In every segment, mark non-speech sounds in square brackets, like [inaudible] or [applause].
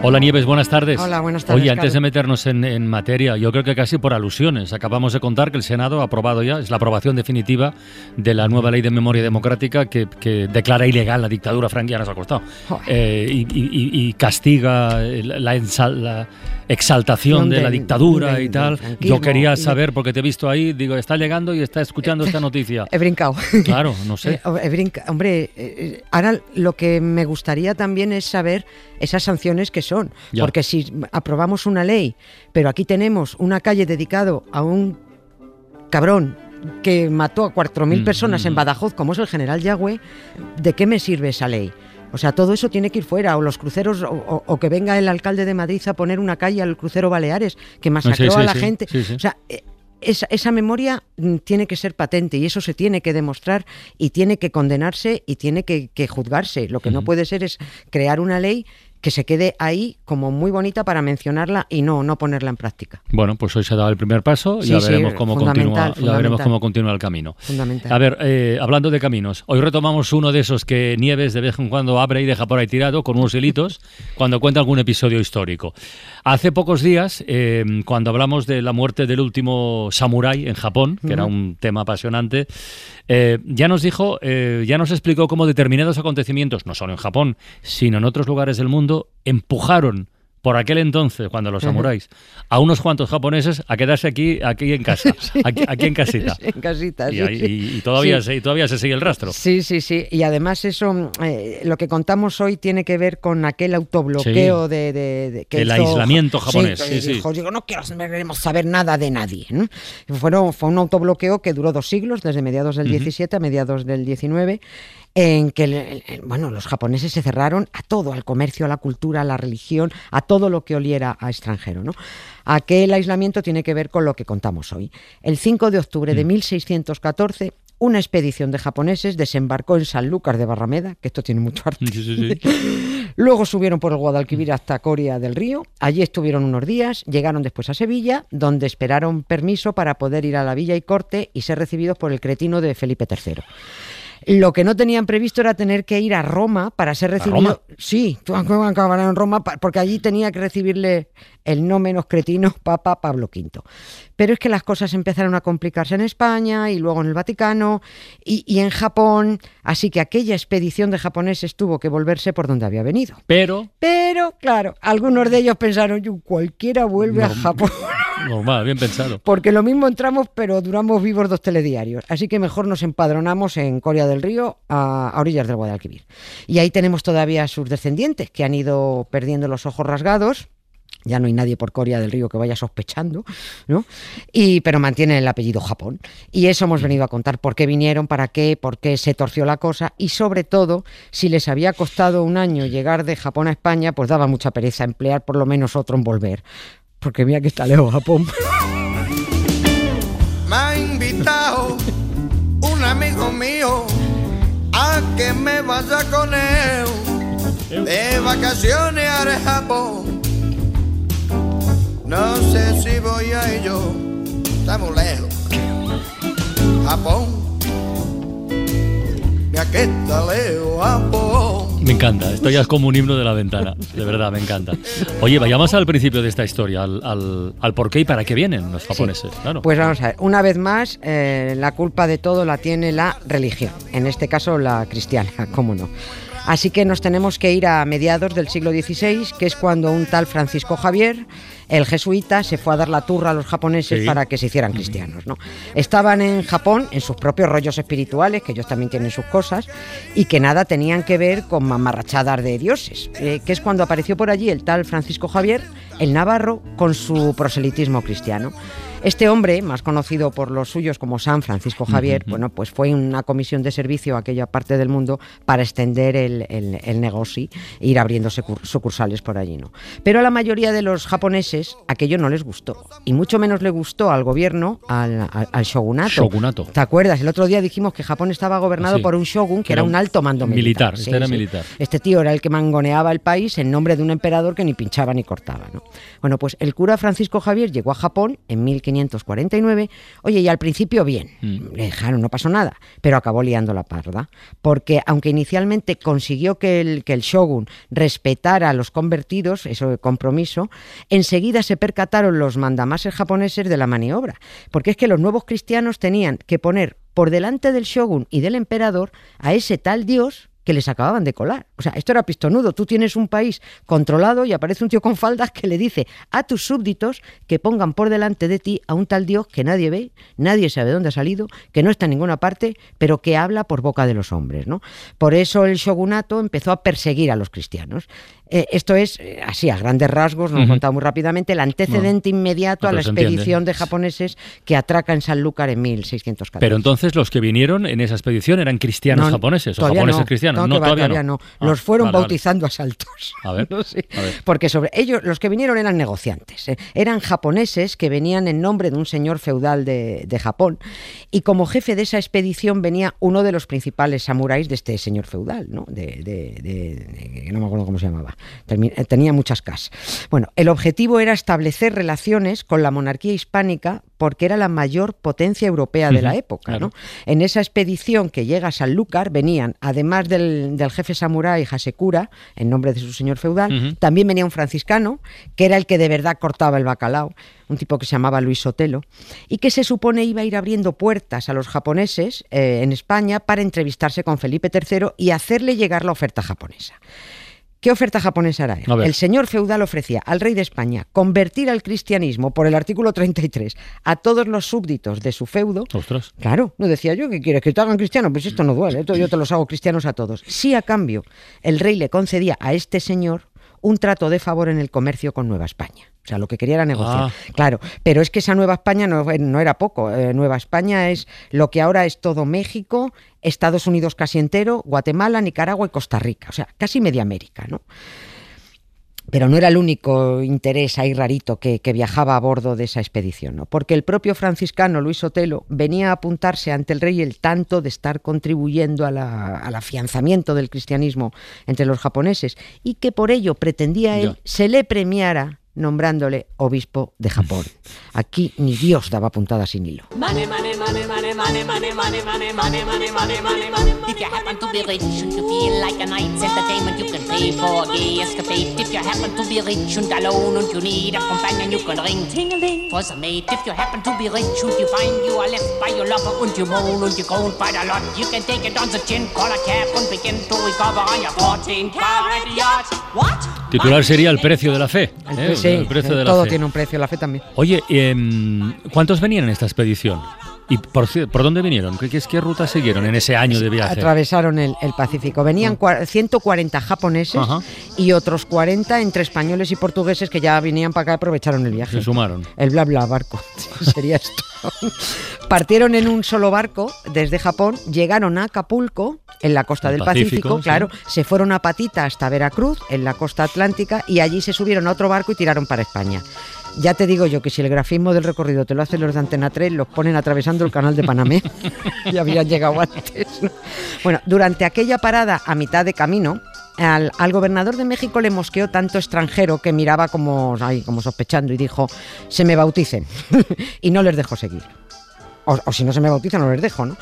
Hola Nieves, buenas tardes. Hola, buenas tardes. Oye, antes de meternos en, materia, yo creo que casi por alusiones, acabamos de contar que el Senado ha aprobado ya, es la aprobación definitiva de la nueva ley de memoria democrática que, declara ilegal la dictadura franquista, nos ha costado, eh, y, castiga la, exaltación de la dictadura y tal. Yo quería saber, porque te he visto ahí, digo, está llegando y está escuchando esta noticia. [laughs] He brincado. Claro, no sé. [laughs] He brincado. Hombre, eh, ahora lo que me gustaría también es saber esas sanciones que son. Porque si aprobamos una ley, pero aquí tenemos una calle dedicado a un cabrón que mató a 4.000 mm, personas en mm. Badajoz, como es el general Yagüe, ¿de qué me sirve esa ley? O sea, todo eso tiene que ir fuera, o los cruceros, o, que venga el alcalde de Madrid a poner una calle al crucero Baleares, que masacró a la gente. O sea, eh, esa, memoria mm, tiene que ser patente y eso se tiene que demostrar y tiene que condenarse y tiene que, juzgarse. Lo que no puede ser es crear una ley que se quede ahí como muy bonita para mencionarla y no, no ponerla en práctica. Bueno, pues hoy se ha dado el primer paso y ya, veremos cómo continúa, veremos cómo continúa el camino. A ver, eh, hablando de caminos, hoy retomamos uno de esos que Nieves de vez en cuando abre y deja por ahí tirado con unos hilitos cuando cuenta algún episodio histórico. Hace pocos días, eh, cuando hablamos de la muerte del último samurái en Japón, que era un tema apasionante, eh, ya nos dijo, ya nos explicó cómo determinados acontecimientos, no solo en Japón, sino en otros lugares del mundo, empujaron por aquel entonces, cuando los samuráis, a unos cuantos japoneses a quedarse aquí, aquí en casa, [laughs] aquí, en casita. [laughs] en casita, y, y, todavía, se, todavía se sigue el rastro. Sí, sí, sí. Y además eso, eh, lo que contamos hoy tiene que ver con aquel autobloqueo de, que El aislamiento japonés. Sí, sí, dijo, digo, no queremos saber nada de nadie. Fueron, fue un autobloqueo que duró dos siglos, desde mediados del 17 a mediados del 19 en que bueno, los japoneses se cerraron a todo, al comercio, a la cultura, a la religión, a todo lo que oliera a extranjero. ¿no? Aquel aislamiento tiene que ver con lo que contamos hoy. El 5 de octubre de 1614, mm. una expedición de japoneses desembarcó en San Lucas de Barrameda, que esto tiene mucho arte. [laughs] Luego subieron por el Guadalquivir hasta Coria del Río. Allí estuvieron unos días, llegaron después a Sevilla, donde esperaron permiso para poder ir a la villa y corte y ser recibidos por el cretino de Felipe III. Lo que no tenían previsto era tener que ir a Roma para ser recibido. Sí, acabarán en Roma porque allí tenía que recibirle el no menos cretino [laughs] Papa Pablo V. Pero es que las cosas empezaron a complicarse en España y luego en el Vaticano y, en Japón, así que aquella expedición de japoneses tuvo que volverse por donde había venido. Pero. Pero, claro, algunos de ellos pensaron, cualquiera vuelve a Japón. [laughs] Bien pensado. Porque lo mismo entramos, pero duramos vivos dos telediarios. Así que mejor nos empadronamos en Corea del Río, a, a orillas del Guadalquivir. Y ahí tenemos todavía a sus descendientes, que han ido perdiendo los ojos rasgados ya no hay nadie por Corea del Río que vaya sospechando, ¿no? Y, pero mantienen el apellido Japón. Y eso hemos venido a contar, por qué vinieron, para qué, por qué se torció la cosa y sobre todo, si les había costado un año llegar de Japón a España, pues daba mucha pereza emplear por lo menos otro en volver. Porque mira que está lejos Japón. Me ha invitado un amigo mío a que me vaya con él de vacaciones a Japón no sé si voy a ello, estamos lejos. Japón, lejos, Japón. Me encanta, esto ya es como un himno de la ventana, de verdad, me encanta. Oye, vayamos al principio de esta historia, al, por qué y para qué vienen los japoneses. Claro. Pues vamos a ver, una vez más, eh, la culpa de todo la tiene la religión, en este caso la cristiana, [laughs] cómo no. Así que nos tenemos que ir a mediados del siglo XVI, que es cuando un tal Francisco Javier el jesuita se fue a dar la turra a los japoneses para que se hicieran cristianos. ¿no? Estaban en Japón en sus propios rollos espirituales, que ellos también tienen sus cosas, y que nada tenían que ver con mamarrachadas de dioses, eh, que es cuando apareció por allí el tal Francisco Javier, el navarro, con su proselitismo cristiano. Este hombre, más conocido por los suyos como San Francisco Javier, bueno, pues fue una comisión de servicio a aquella parte del mundo para extender el, negocio e ir abriendo sucursales por allí, ¿no? Pero la mayoría de los japoneses aquello no les gustó. Y mucho menos le gustó al gobierno, al, shogunato. Shogunato. ¿Te acuerdas? El otro día dijimos que Japón estaba gobernado por un shogun que era, un alto mando militar. Militar, este era militar. Este tío era el que mangoneaba el país en nombre de un emperador que ni pinchaba ni cortaba. ¿no? Bueno, pues el cura Francisco Javier llegó a Japón en 1549. Oye, y al principio bien, mm. le dejaron, no pasó nada, pero acabó liando la parda. Porque aunque inicialmente consiguió que el, que el shogun respetara a los convertidos, eso de compromiso, enseguida se percataron los mandamases japoneses de la maniobra. Porque es que los nuevos cristianos tenían que poner por delante del shogun y del emperador a ese tal dios que les acababan de colar. O sea, esto era pistonudo. Tú tienes un país controlado y aparece un tío con faldas que le dice a tus súbditos que pongan por delante de ti a un tal Dios que nadie ve, nadie sabe dónde ha salido, que no está en ninguna parte, pero que habla por boca de los hombres. ¿no? Por eso el shogunato empezó a perseguir a los cristianos. Eh, esto es, eh, así a grandes rasgos, nos he contado muy rápidamente, el antecedente inmediato a la expedición de japoneses que atraca en Sanlúcar en 1614. Pero entonces los que vinieron en esa expedición eran cristianos japoneses o japoneses cristianos. No, todavía, no. Ah, los fueron bautizando a saltos. [laughs] A ver, Porque sobre ellos, los que vinieron eran negociantes. ¿eh? Eran japoneses que venían en nombre de un señor feudal de, Japón. Y como jefe de esa expedición venía uno de los principales samuráis de este señor feudal, ¿no? de no me acuerdo cómo se llamaba. Eh, tenía muchas casas. Bueno, el objetivo era establecer relaciones con la monarquía hispánica porque era la mayor potencia europea de la época. En esa expedición que llega a Sanlúcar venían, además del, jefe samurái Hasekura, en nombre de su señor feudal, también venía un franciscano, que era el que de verdad cortaba el bacalao, un tipo que se llamaba Luis Sotelo, y que se supone iba a ir abriendo puertas a los japoneses eh, en España para entrevistarse con Felipe III y hacerle llegar la oferta japonesa. ¿Qué oferta japonesa era? El señor feudal ofrecía al rey de España convertir al cristianismo por el artículo 33 a todos los súbditos de su feudo. Ostras. Claro, no decía yo que quieres que te hagan cristiano, pues esto no duele, yo te los hago cristianos a todos. Sí, a cambio, el rey le concedía a este señor un trato de favor en el comercio con Nueva España. O sea, lo que quería era negociar. Ah. Claro, pero es que esa Nueva España no, era poco. Eh, Nueva España es lo que ahora es todo México, Estados Unidos casi entero, Guatemala, Nicaragua y Costa Rica. O sea, casi media América, ¿no? Pero no era el único interés ahí rarito que, viajaba a bordo de esa expedición, ¿no? porque el propio franciscano Luis Otelo venía a apuntarse ante el rey el tanto de estar contribuyendo al afianzamiento del cristianismo entre los japoneses y que por ello pretendía él se le premiara nombrándole obispo de Japón. Aquí ni Dios daba puntada sin hilo. If you happen to be rich and you feel like a night's entertainment, you can pay for a gay escapade. If you happen to be rich and alone and you need a companion, you can ring ting-a-ling for some mate. If you happen to be rich and you find you are left by your lover and you moan and you groan quite a lot, you can take it on the chin, call a cab and begin to recover on your 14 carat yacht. What? Titular sería El precio de la fe. El, ¿eh? sí, el precio de todo la fe. tiene un precio, la fe también. Oye, eh, ¿cuántos venían en esta expedición? ¿Y por, por dónde vinieron? ¿Qué, qué, ruta siguieron en ese año de viaje? Atravesaron el, Pacífico. Venían 140 ah. japoneses y otros 40 entre españoles y portugueses que ya venían para acá y aprovecharon el viaje. Se sumaron. El bla bla barco. [laughs] Sería esto. Partieron en un solo barco desde Japón, llegaron a Acapulco, en la costa del Pacífico, claro, se fueron a Patita hasta Veracruz, en la costa atlántica, y allí se subieron a otro barco y tiraron para España. Ya te digo yo que si el grafismo del recorrido te lo hacen los de Antena 3, los ponen atravesando el canal de Panamé. [laughs] ya habían llegado antes. Bueno, durante aquella parada a mitad de camino, al, gobernador de México le mosqueó tanto extranjero que miraba como, como sospechando y dijo, se me bauticen. [laughs] y no les dejó seguir o, si no se me bautizan, no les dejo, ¿no?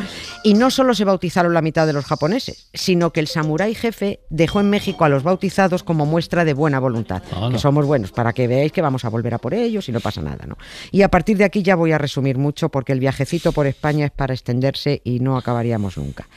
Y no solo se bautizaron la mitad de los japoneses, sino que el samurái jefe dejó en México a los bautizados como muestra de buena voluntad, ah, que somos buenos, para que veáis que vamos a volver a por ellos y no pasa nada, ¿no? Y a partir de aquí ya voy a resumir mucho porque el viajecito por España es para extenderse y no acabaríamos nunca.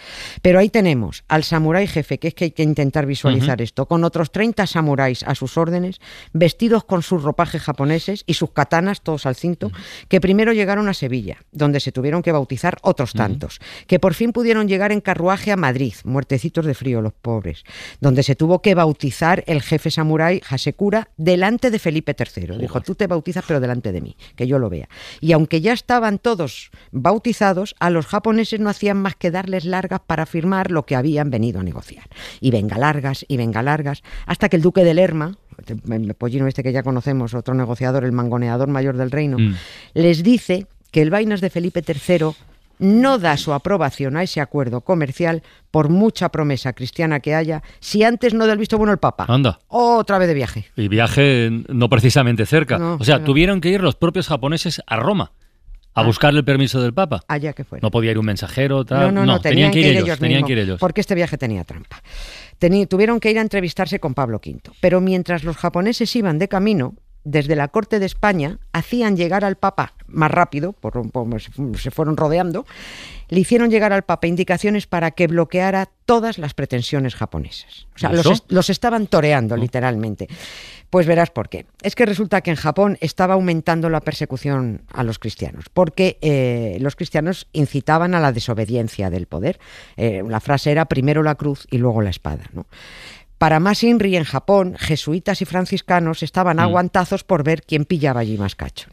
Pero ahí tenemos al samurái jefe, que es que hay que intentar visualizar esto, con otros 30 samuráis a sus órdenes, vestidos con sus ropajes japoneses y sus katanas todos al cinto, que primero llegaron a Sevilla, donde se tuvieron que bautizar otros tantos, que por fin pudieron llegar en carruaje a Madrid, muertecitos de frío los pobres, donde se tuvo que bautizar el jefe samurái Hasekura delante de Felipe III. Dijo, tú te bautizas pero delante de mí, que yo lo vea. Y aunque ya estaban todos bautizados, a los japoneses no hacían más que darles largas para firmar lo que habían venido a negociar. Y venga largas, y venga largas, hasta que el duque de Lerma, el pollino este que ya conocemos, otro negociador, el mangoneador mayor del reino, mm. les dice que el Vainas de Felipe III no da su aprobación a ese acuerdo comercial por mucha promesa cristiana que haya, si antes no da el visto bueno el Papa. Anda. Otra vez de viaje. Y viaje no precisamente cerca. o sea, tuvieron que ir los propios japoneses a Roma. A ah. buscar el permiso del Papa. Allá que fuera. No podía ir un mensajero, tal. No, no, tenían, que ir ellos. tenían que ir ellos. Porque este viaje tenía trampa. tuvieron que ir a entrevistarse con Pablo V. Pero mientras los japoneses iban de camino, desde la corte de España hacían llegar al Papa más rápido, por, se fueron rodeando, le hicieron llegar al Papa indicaciones para que bloqueara todas las pretensiones japonesas. O sea, los, estaban toreando, literalmente. Pues verás por qué. Es que resulta que en Japón estaba aumentando la persecución a los cristianos, porque eh, los cristianos incitaban a la desobediencia del poder. Eh, la frase era primero la cruz y luego la espada. ¿no? Para más Inri, en Japón, jesuitas y franciscanos estaban mm. aguantazos por ver quién pillaba allí más cacho.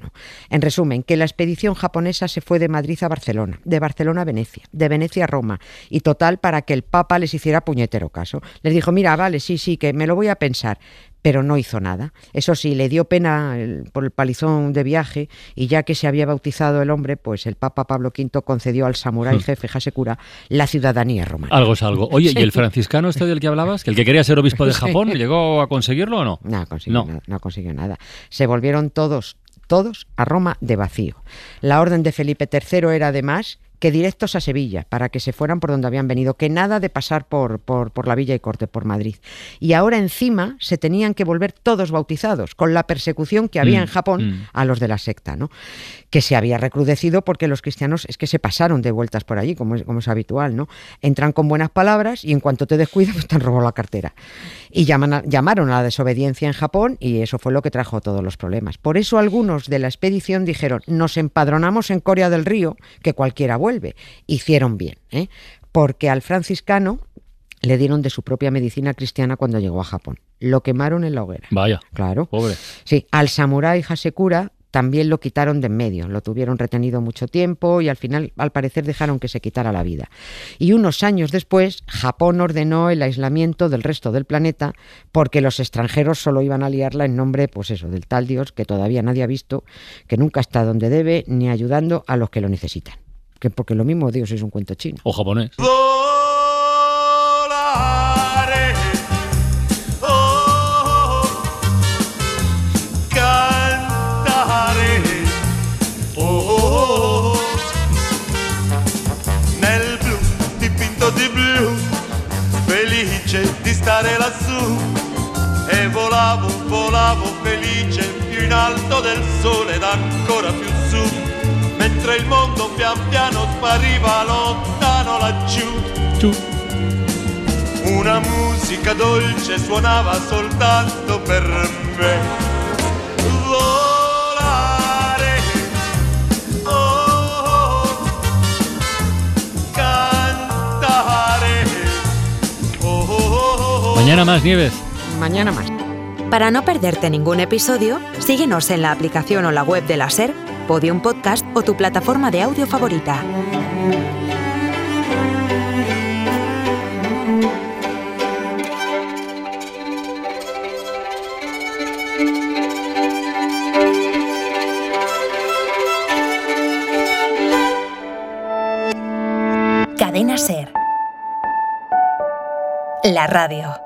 En resumen, que la expedición japonesa se fue de Madrid a Barcelona, de Barcelona a Venecia, de Venecia a Roma, y total para que el Papa les hiciera puñetero caso. Les dijo, mira, vale, sí, sí, que me lo voy a pensar, pero no hizo nada. Eso sí, le dio pena por el palizón de viaje y ya que se había bautizado el hombre, pues el Papa Pablo V concedió al samurái hmm. jefe Hasekura la ciudadanía romana. Algo es algo. Oye, ¿y el [laughs] franciscano este del que hablabas? ¿Que el que quería ser obispo de [laughs] Japón llegó a conseguirlo o no? No, consiguió Nada, no consiguió nada. Se volvieron todos, todos a Roma de vacío. La orden de Felipe III era además que directos a Sevilla, para que se fueran por donde habían venido, que nada de pasar por, por, la Villa y Corte, por Madrid. Y ahora encima se tenían que volver todos bautizados, con la persecución que había mm, en Japón mm. a los de la secta, ¿no? que se había recrudecido porque los cristianos es que se pasaron de vueltas por allí, como es, como es habitual. ¿no? Entran con buenas palabras y en cuanto te descuidas, pues te han robado la cartera. Y llaman llamaron a la desobediencia en Japón y eso fue lo que trajo todos los problemas. Por eso algunos de la expedición dijeron, nos empadronamos en Corea del Río, que cualquiera vuelve. Hicieron bien, ¿eh? porque al franciscano le dieron de su propia medicina cristiana cuando llegó a Japón. Lo quemaron en la hoguera. Vaya. Claro. Pobre. Sí, al samurái Hasekura también lo quitaron de en medio, lo tuvieron retenido mucho tiempo y al final al parecer dejaron que se quitara la vida. Y unos años después, Japón ordenó el aislamiento del resto del planeta porque los extranjeros solo iban a liarla en nombre, pues eso, del tal Dios que todavía nadie ha visto, que nunca está donde debe ni ayudando a los que lo necesitan. Que porque lo mismo Dios es un cuento chino. O japonés. stare lassù e volavo, volavo felice più in alto del sole ed ancora più mentre il mondo pian piano spariva lontano laggiù. Giù. Una musica dolce suonava soltanto per me Mañana más nieves. Mañana más. Para no perderte ningún episodio, síguenos en la aplicación o la web de la SER, Podium Podcast o tu plataforma de audio favorita. Cadena SER. La radio.